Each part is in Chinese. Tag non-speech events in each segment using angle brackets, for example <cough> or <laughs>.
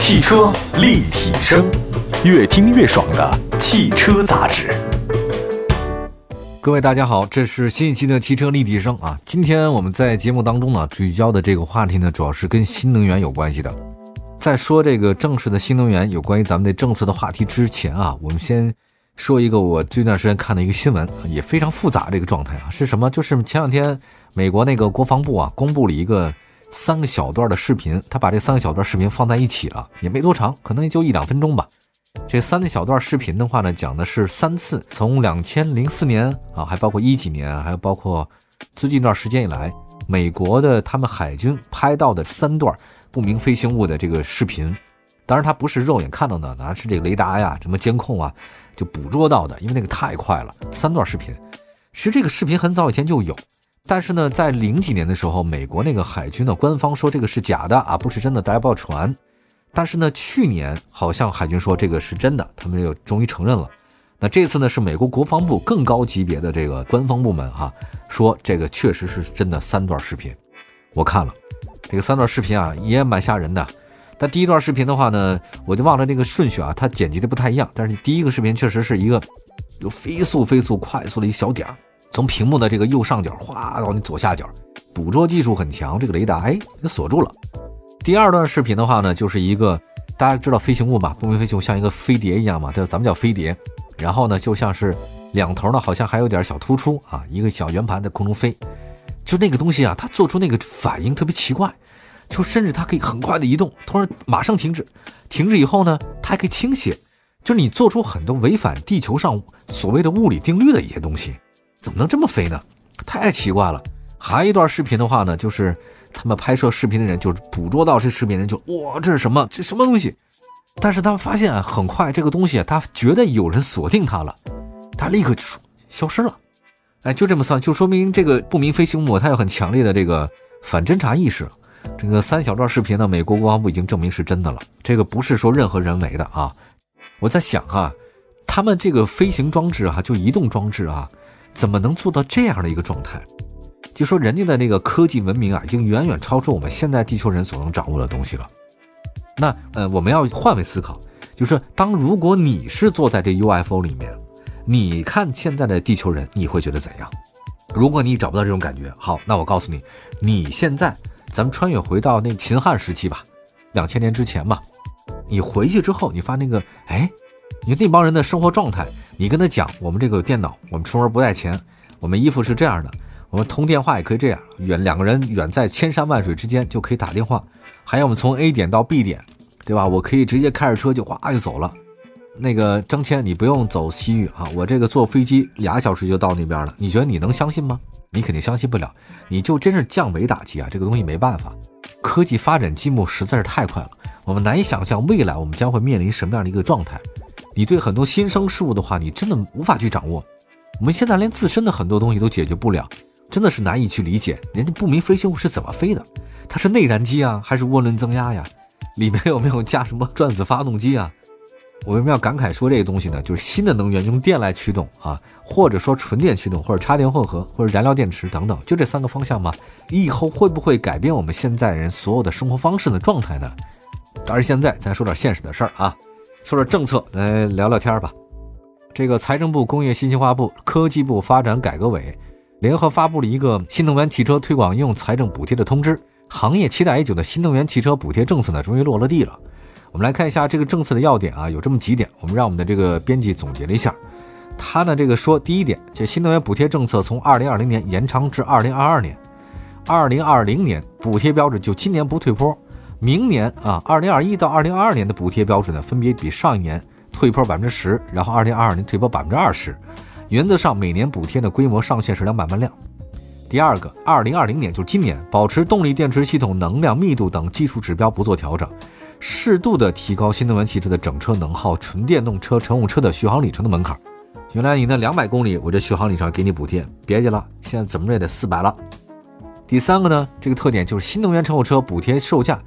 汽车立体声，越听越爽的汽车杂志。各位大家好，这是新一期的汽车立体声啊。今天我们在节目当中呢，聚焦的这个话题呢，主要是跟新能源有关系的。在说这个正式的新能源有关于咱们的政策的话题之前啊，我们先说一个我这段时间看的一个新闻，也非常复杂这个状态啊，是什么？就是前两天美国那个国防部啊，公布了一个。三个小段的视频，他把这三个小段视频放在一起了，也没多长，可能也就一两分钟吧。这三个小段视频的话呢，讲的是三次从两千零四年啊，还包括一几年，还有包括最近一段时间以来，美国的他们海军拍到的三段不明飞行物的这个视频。当然，它不是肉眼看到的，而是这个雷达呀、什么监控啊就捕捉到的，因为那个太快了。三段视频，其实这个视频很早以前就有。但是呢，在零几年的时候，美国那个海军的官方说这个是假的啊，不是真的，大家不要传。但是呢，去年好像海军说这个是真的，他们又终于承认了。那这次呢，是美国国防部更高级别的这个官方部门哈，说这个确实是真的三段视频。我看了这个三段视频啊，也蛮吓人的。但第一段视频的话呢，我就忘了那个顺序啊，它剪辑的不太一样。但是第一个视频确实是一个有飞速、飞速、快速的一小点儿。从屏幕的这个右上角哗到你左下角，捕捉技术很强，这个雷达哎给锁住了。第二段视频的话呢，就是一个大家知道飞行物吧，不明飞行物像一个飞碟一样嘛，对吧？咱们叫飞碟。然后呢，就像是两头呢好像还有点小突出啊，一个小圆盘在空中飞。就那个东西啊，它做出那个反应特别奇怪，就甚至它可以很快的移动，突然马上停止，停止以后呢，它还可以倾斜，就是你做出很多违反地球上所谓的物理定律的一些东西。怎么能这么飞呢？太奇怪了。还有一段视频的话呢，就是他们拍摄视频的人就是捕捉到这视频人就哇，这是什么？这什么东西？但是他们发现啊，很快这个东西他觉得有人锁定他了，他立刻就消失了。哎，就这么算，就说明这个不明飞行物它有很强烈的这个反侦察意识。这个三小段视频呢，美国国防部已经证明是真的了，这个不是说任何人为的啊。我在想哈，他们这个飞行装置啊，就移动装置啊。怎么能做到这样的一个状态？就说人家的那个科技文明啊，已经远远超出我们现在地球人所能掌握的东西了。那呃，我们要换位思考，就是当如果你是坐在这 UFO 里面，你看现在的地球人，你会觉得怎样？如果你找不到这种感觉，好，那我告诉你，你现在咱们穿越回到那秦汉时期吧，两千年之前吧，你回去之后，你发那个，哎，你那帮人的生活状态。你跟他讲，我们这个有电脑，我们出门不带钱，我们衣服是这样的，我们通电话也可以这样，远两个人远在千山万水之间就可以打电话，还有我们从 A 点到 B 点，对吧？我可以直接开着车就哗就走了。那个张谦，你不用走西域啊，我这个坐飞机俩小时就到那边了。你觉得你能相信吗？你肯定相信不了。你就真是降维打击啊！这个东西没办法，科技发展进步实在是太快了，我们难以想象未来我们将会面临什么样的一个状态。你对很多新生事物的话，你真的无法去掌握。我们现在连自身的很多东西都解决不了，真的是难以去理解。人家不明飞行物是怎么飞的？它是内燃机啊，还是涡轮增压呀？里面有没有加什么转子发动机啊？我为什么要感慨说这个东西呢？就是新的能源用电来驱动啊，或者说纯电驱动，或者插电混合，或者燃料电池等等，就这三个方向吗？以后会不会改变我们现在人所有的生活方式的状态呢？当然，现在咱说点现实的事儿啊。说点政策来聊聊天吧。这个财政部、工业信息化部、科技部发展改革委联合发布了一个新能源汽车推广应用财政补贴的通知。行业期待已久的新能源汽车补贴政策呢，终于落了地了。我们来看一下这个政策的要点啊，有这么几点。我们让我们的这个编辑总结了一下。他呢，这个说第一点，这新能源补贴政策从二零二零年延长至二零二二年。二零二零年补贴标准就今年不退坡。明年啊，二零二一到二零二二年的补贴标准呢，分别比上一年退坡百分之十，然后二零二二年退坡百分之二十。原则上，每年补贴的规模上限是两百万辆。第二个，二零二零年就是今年，保持动力电池系统能量密度等技术指标不做调整，适度的提高新能源汽车的整车能耗、纯电动车、乘用车的续航里程的门槛。原来你那两百公里，我这续航里程给你补贴，别介了，现在怎么着也得四百了。第三个呢，这个特点就是新能源乘用车补贴售价。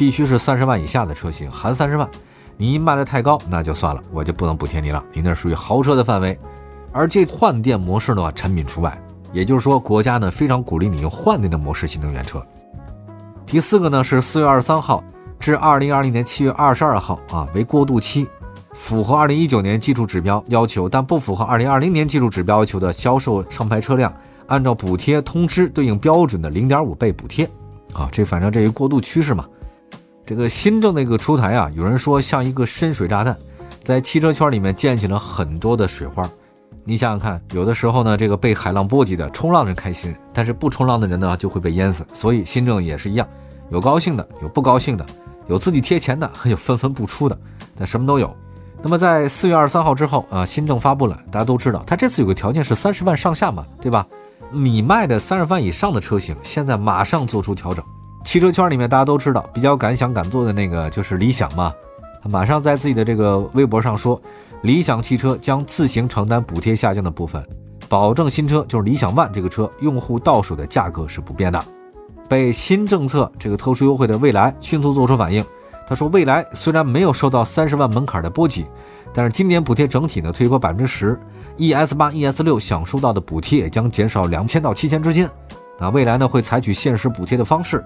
必须是三十万以下的车型，含三十万。你卖的太高，那就算了，我就不能补贴你了。你那属于豪车的范围，而这换电模式的话，产品除外。也就是说，国家呢非常鼓励你用换电的模式新能源车。第四个呢是四月二十三号，至二零二零年七月二十二号啊为过渡期，符合二零一九年技术指标要求，但不符合二零二零年技术指标要求的销售上牌车辆，按照补贴通知对应标准的零点五倍补贴。啊，这反正这一过渡趋势嘛。这个新政的一个出台啊，有人说像一个深水炸弹，在汽车圈里面溅起了很多的水花。你想想看，有的时候呢，这个被海浪波及的冲浪人开心，但是不冲浪的人呢就会被淹死。所以新政也是一样，有高兴的，有不高兴的，有自己贴钱的，还 <laughs> 有纷纷不出的，但什么都有。那么在四月二十三号之后啊，新政发布了，大家都知道，它这次有个条件是三十万上下嘛，对吧？你卖的三十万以上的车型，现在马上做出调整。汽车圈里面大家都知道，比较敢想敢做的那个就是理想嘛，他马上在自己的这个微博上说。理想汽车将自行承担补贴下降的部分，保证新车就是理想 ONE 这个车用户到手的价格是不变的。被新政策这个特殊优惠的蔚来迅速做出反应，他说：蔚来虽然没有受到三十万门槛的波及，但是今年补贴整体呢推高百分之十，ES 八、ES 六享受到的补贴也将减少两千到七千之间。那未来呢会采取限时补贴的方式，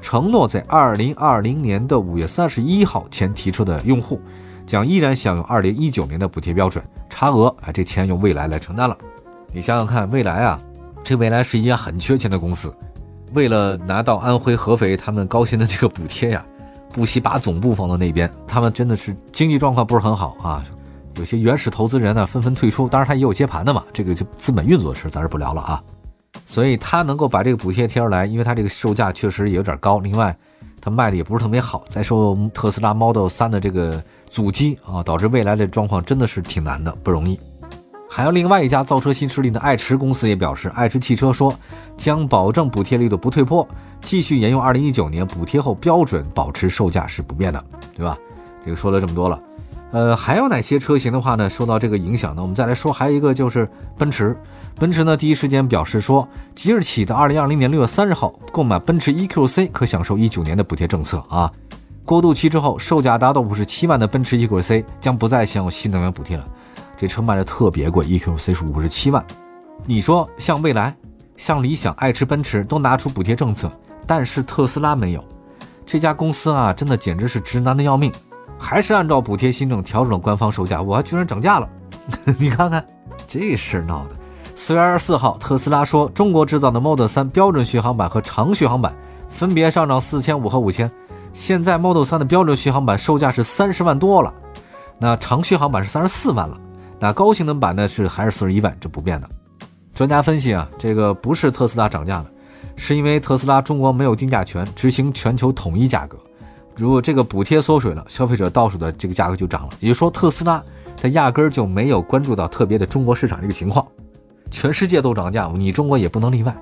承诺在二零二零年的五月三十一号前提车的用户。将依然享有二零一九年的补贴标准，差额啊，这钱由未来来承担了。你想想看，未来啊，这未来是一家很缺钱的公司，为了拿到安徽合肥他们高薪的这个补贴呀，不惜把总部放到那边。他们真的是经济状况不是很好啊，有些原始投资人呢纷纷退出，当然他也有接盘的嘛，这个就资本运作的事咱是不聊了啊。所以他能够把这个补贴贴出来，因为他这个售价确实也有点高，另外他卖的也不是特别好。再说特斯拉 Model 3的这个。阻击啊，导致未来的状况真的是挺难的，不容易。还有另外一家造车新势力的爱驰公司也表示，爱驰汽车说将保证补贴力度不退坡，继续沿用二零一九年补贴后标准，保持售价是不变的，对吧？这个说了这么多了，呃，还有哪些车型的话呢，受到这个影响呢？我们再来说，还有一个就是奔驰，奔驰呢第一时间表示说，即日起的二零二零年六月三十号购买奔驰 EQC 可享受一九年的补贴政策啊。过渡期之后，售价达到五十七万的奔驰 EQC 将不再享有新能源补贴了。这车卖的特别贵，EQC 是五十七万。你说像蔚来、像理想、爱驰、奔驰都拿出补贴政策，但是特斯拉没有。这家公司啊，真的简直是直男的要命，还是按照补贴新政调整了官方售价，我还居然涨价了。<laughs> 你看看这事闹的。四月二十四号，特斯拉说，中国制造的 Model 3标准续航版和长续航版分别上涨四千五和五千。现在 Model 3的标准续航版售价是三十万多了，那长续航版是三十四万了，那高性能版呢是还是四十一万，这不变的。专家分析啊，这个不是特斯拉涨价了，是因为特斯拉中国没有定价权，执行全球统一价格。如果这个补贴缩水了，消费者到手的这个价格就涨了。也就是说，特斯拉它压根儿就没有关注到特别的中国市场这个情况，全世界都涨价，你中国也不能例外，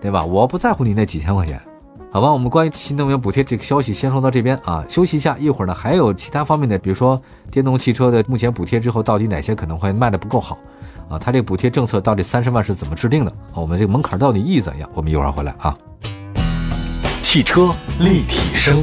对吧？我不在乎你那几千块钱。好吧，我们关于新能源补贴这个消息先说到这边啊，休息一下，一会儿呢还有其他方面的，比如说电动汽车的目前补贴之后到底哪些可能会卖的不够好啊？它这个补贴政策到底三十万是怎么制定的？我们这个门槛到底意义怎样？我们一会儿回来啊。汽车立体声，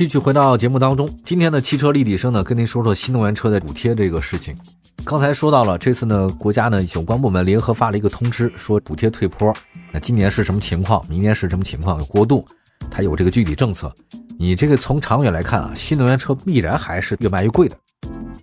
继续回到节目当中，今天的汽车立体声呢，跟您说说新能源车的补贴这个事情。刚才说到了，这次呢，国家呢有关部门联合发了一个通知，说补贴退坡。那今年是什么情况？明年是什么情况？有过渡，它有这个具体政策。你这个从长远来看啊，新能源车必然还是越卖越贵的。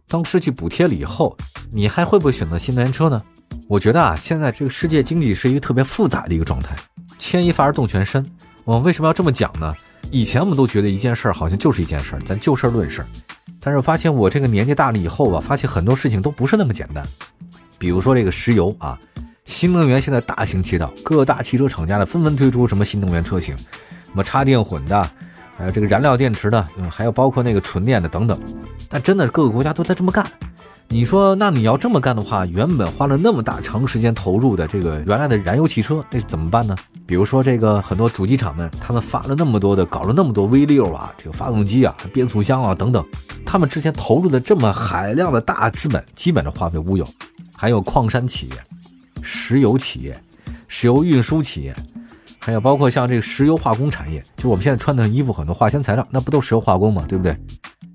当失去补贴了以后，你还会不会选择新能源车呢？我觉得啊，现在这个世界经济是一个特别复杂的一个状态，牵一发而动全身。我为什么要这么讲呢？以前我们都觉得一件事儿好像就是一件事儿，咱就事儿论事儿。但是发现我这个年纪大了以后吧，发现很多事情都不是那么简单。比如说这个石油啊，新能源现在大行其道，各大汽车厂家呢纷纷推出什么新能源车型，什么插电混的。还有这个燃料电池的，嗯，还有包括那个纯电的等等，但真的各个国家都在这么干。你说，那你要这么干的话，原本花了那么大长时间投入的这个原来的燃油汽车，那怎么办呢？比如说这个很多主机厂们，他们发了那么多的，搞了那么多 V 六啊，这个发动机啊、变速箱啊等等，他们之前投入的这么海量的大资本，基本上化为乌有。还有矿山企业、石油企业。石油运输企业，还有包括像这个石油化工产业，就我们现在穿的衣服很多化纤材料，那不都石油化工吗？对不对？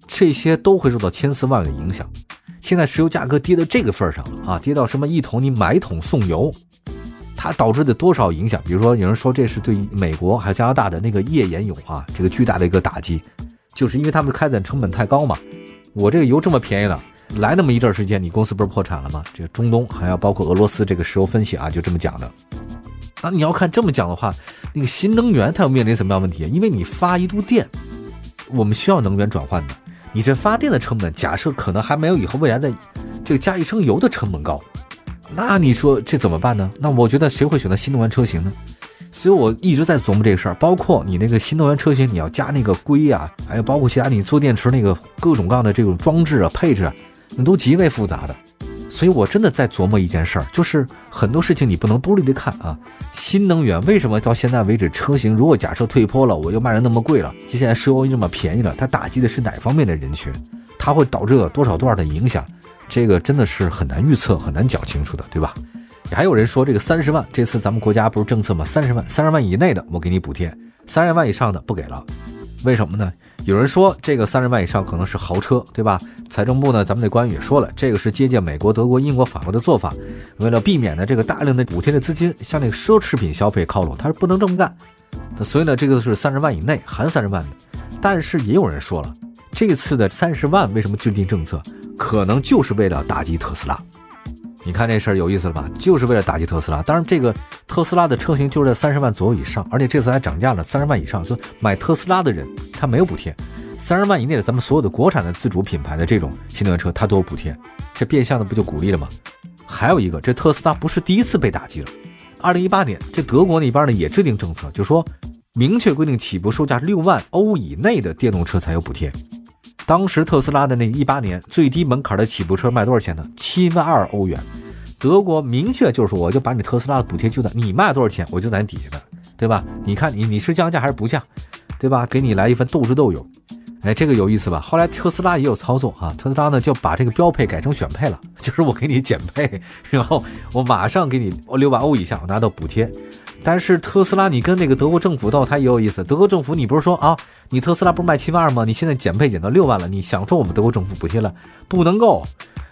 这些都会受到千丝万缕的影响。现在石油价格跌到这个份上了啊，跌到什么一桶你买桶送油，它导致的多少影响？比如说有人说这是对美国还有加拿大的那个页岩油啊，这个巨大的一个打击，就是因为他们开采成本太高嘛。我这个油这么便宜了，来那么一阵时间，你公司不是破产了吗？这个中东还要包括俄罗斯这个石油分析啊，就这么讲的。那你要看这么讲的话，那个新能源它要面临什么样问题？因为你发一度电，我们需要能源转换的。你这发电的成本，假设可能还没有以后未来的这个加一升油的成本高，那你说这怎么办呢？那我觉得谁会选择新能源车型呢？所以我一直在琢磨这个事儿，包括你那个新能源车型，你要加那个硅啊，还有包括其他你做电池那个各种各样的这种装置啊、配置啊，那都极为复杂的。所以我真的在琢磨一件事儿，就是很多事情你不能独立的看啊。新能源为什么到现在为止车型如果假设退坡了，我又卖的那么贵了，接下来石油这么便宜了，它打击的是哪方面的人群？它会导致多少多少的影响？这个真的是很难预测、很难讲清楚的，对吧？还有人说这个三十万，这次咱们国家不是政策吗？三十万，三十万以内的我给你补贴，三十万以上的不给了。为什么呢？有人说这个三十万以上可能是豪车，对吧？财政部呢，咱们的官员也说了，这个是借鉴美国、德国、英国、法国的做法，为了避免呢这个大量的补贴的资金向那个奢侈品消费靠拢，他是不能这么干。所以呢，这个是三十万以内含三十万的。但是也有人说了，这次的三十万为什么制定政策，可能就是为了打击特斯拉。你看这事儿有意思了吧？就是为了打击特斯拉。当然，这个特斯拉的车型就是在三十万左右以上，而且这次还涨价了，三十万以上，所以买特斯拉的人他没有补贴。三十万以内的咱们所有的国产的自主品牌的这种新能源车，它都有补贴，这变相的不就鼓励了吗？还有一个，这特斯拉不是第一次被打击了。二零一八年，这德国那边呢也制定政策，就说明确规定起步售价六万欧以内的电动车才有补贴。当时特斯拉的那一八年最低门槛的起步车卖多少钱呢？七万二欧元。德国明确就是说，我就把你特斯拉的补贴就在你卖多少钱，我就在你底下的，对吧？你看你你是降价还是不降，对吧？给你来一份斗智斗勇。哎，这个有意思吧？后来特斯拉也有操作啊，特斯拉呢就把这个标配改成选配了，就是我给你减配，然后我马上给你六万欧以下我拿到补贴。但是特斯拉，你跟那个德国政府斗，它也有意思。德国政府，你不是说啊，你特斯拉不是卖七万二吗？你现在减配减到六万了，你享受我们德国政府补贴了，不能够。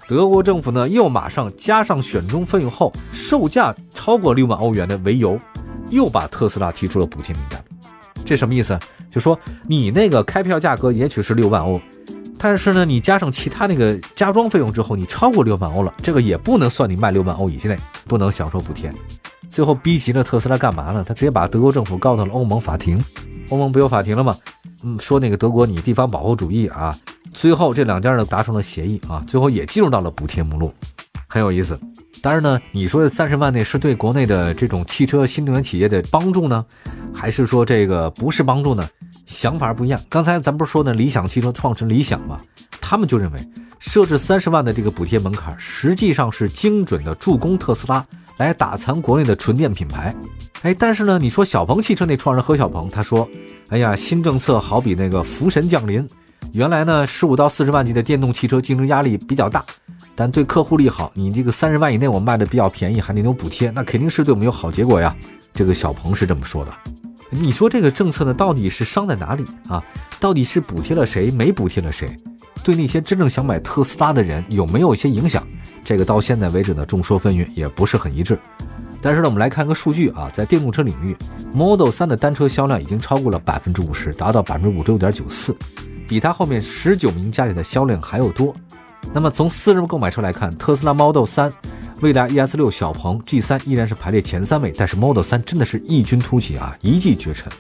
德国政府呢，又马上加上选中费用后，售价超过六万欧元的为由，又把特斯拉提出了补贴名单。这什么意思？就说你那个开票价格也许是六万欧，但是呢，你加上其他那个加装费用之后，你超过六万欧了，这个也不能算你卖六万欧以内，不能享受补贴。最后逼急了特斯拉干嘛呢？他直接把德国政府告到了欧盟法庭。欧盟不有法庭了吗？嗯，说那个德国你地方保护主义啊。最后这两家呢达成了协议啊，最后也进入到了补贴目录，很有意思。当然呢，你说的三十万内是对国内的这种汽车新能源企业的帮助呢，还是说这个不是帮助呢？想法不一样。刚才咱不是说呢，理想汽车创始人理想吗？他们就认为设置三十万的这个补贴门槛，实际上是精准的助攻特斯拉。来打残国内的纯电品牌，哎，但是呢，你说小鹏汽车那创始人何小鹏，他说，哎呀，新政策好比那个福神降临，原来呢，十五到四十万级的电动汽车竞争压力比较大，但对客户利好，你这个三十万以内我卖的比较便宜，还得有补贴，那肯定是对我们有好结果呀。这个小鹏是这么说的。你说这个政策呢，到底是伤在哪里啊？到底是补贴了谁，没补贴了谁？对那些真正想买特斯拉的人有没有一些影响？这个到现在为止呢，众说纷纭，也不是很一致。但是呢，我们来看个数据啊，在电动车领域，Model 3的单车销量已经超过了百分之五十，达到百分之五十六点九四，比它后面十九名家里的销量还要多。那么从私人购买车来看，特斯拉 Model 3、蔚来 ES 六、小鹏 G3 依然是排列前三位，但是 Model 3真的是异军突起啊，一骑绝尘。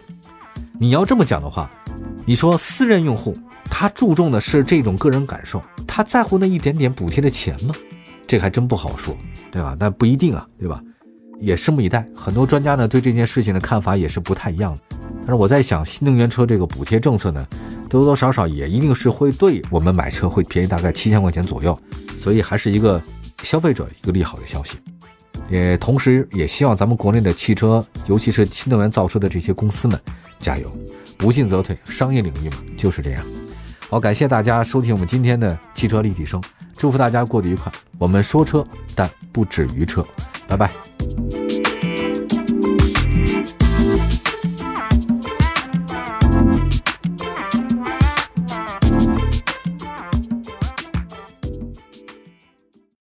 你要这么讲的话，你说私人用户。他注重的是这种个人感受，他在乎那一点点补贴的钱吗？这还真不好说，对吧？那不一定啊，对吧？也拭目以待。很多专家呢对这件事情的看法也是不太一样的。但是我在想，新能源车这个补贴政策呢，多多少少也一定是会对我们买车会便宜大概七千块钱左右，所以还是一个消费者一个利好的消息。也同时也希望咱们国内的汽车，尤其是新能源造车的这些公司们加油，不进则退。商业领域嘛就是这样。好，感谢大家收听我们今天的汽车立体声，祝福大家过得愉快。我们说车，但不止于车，拜拜。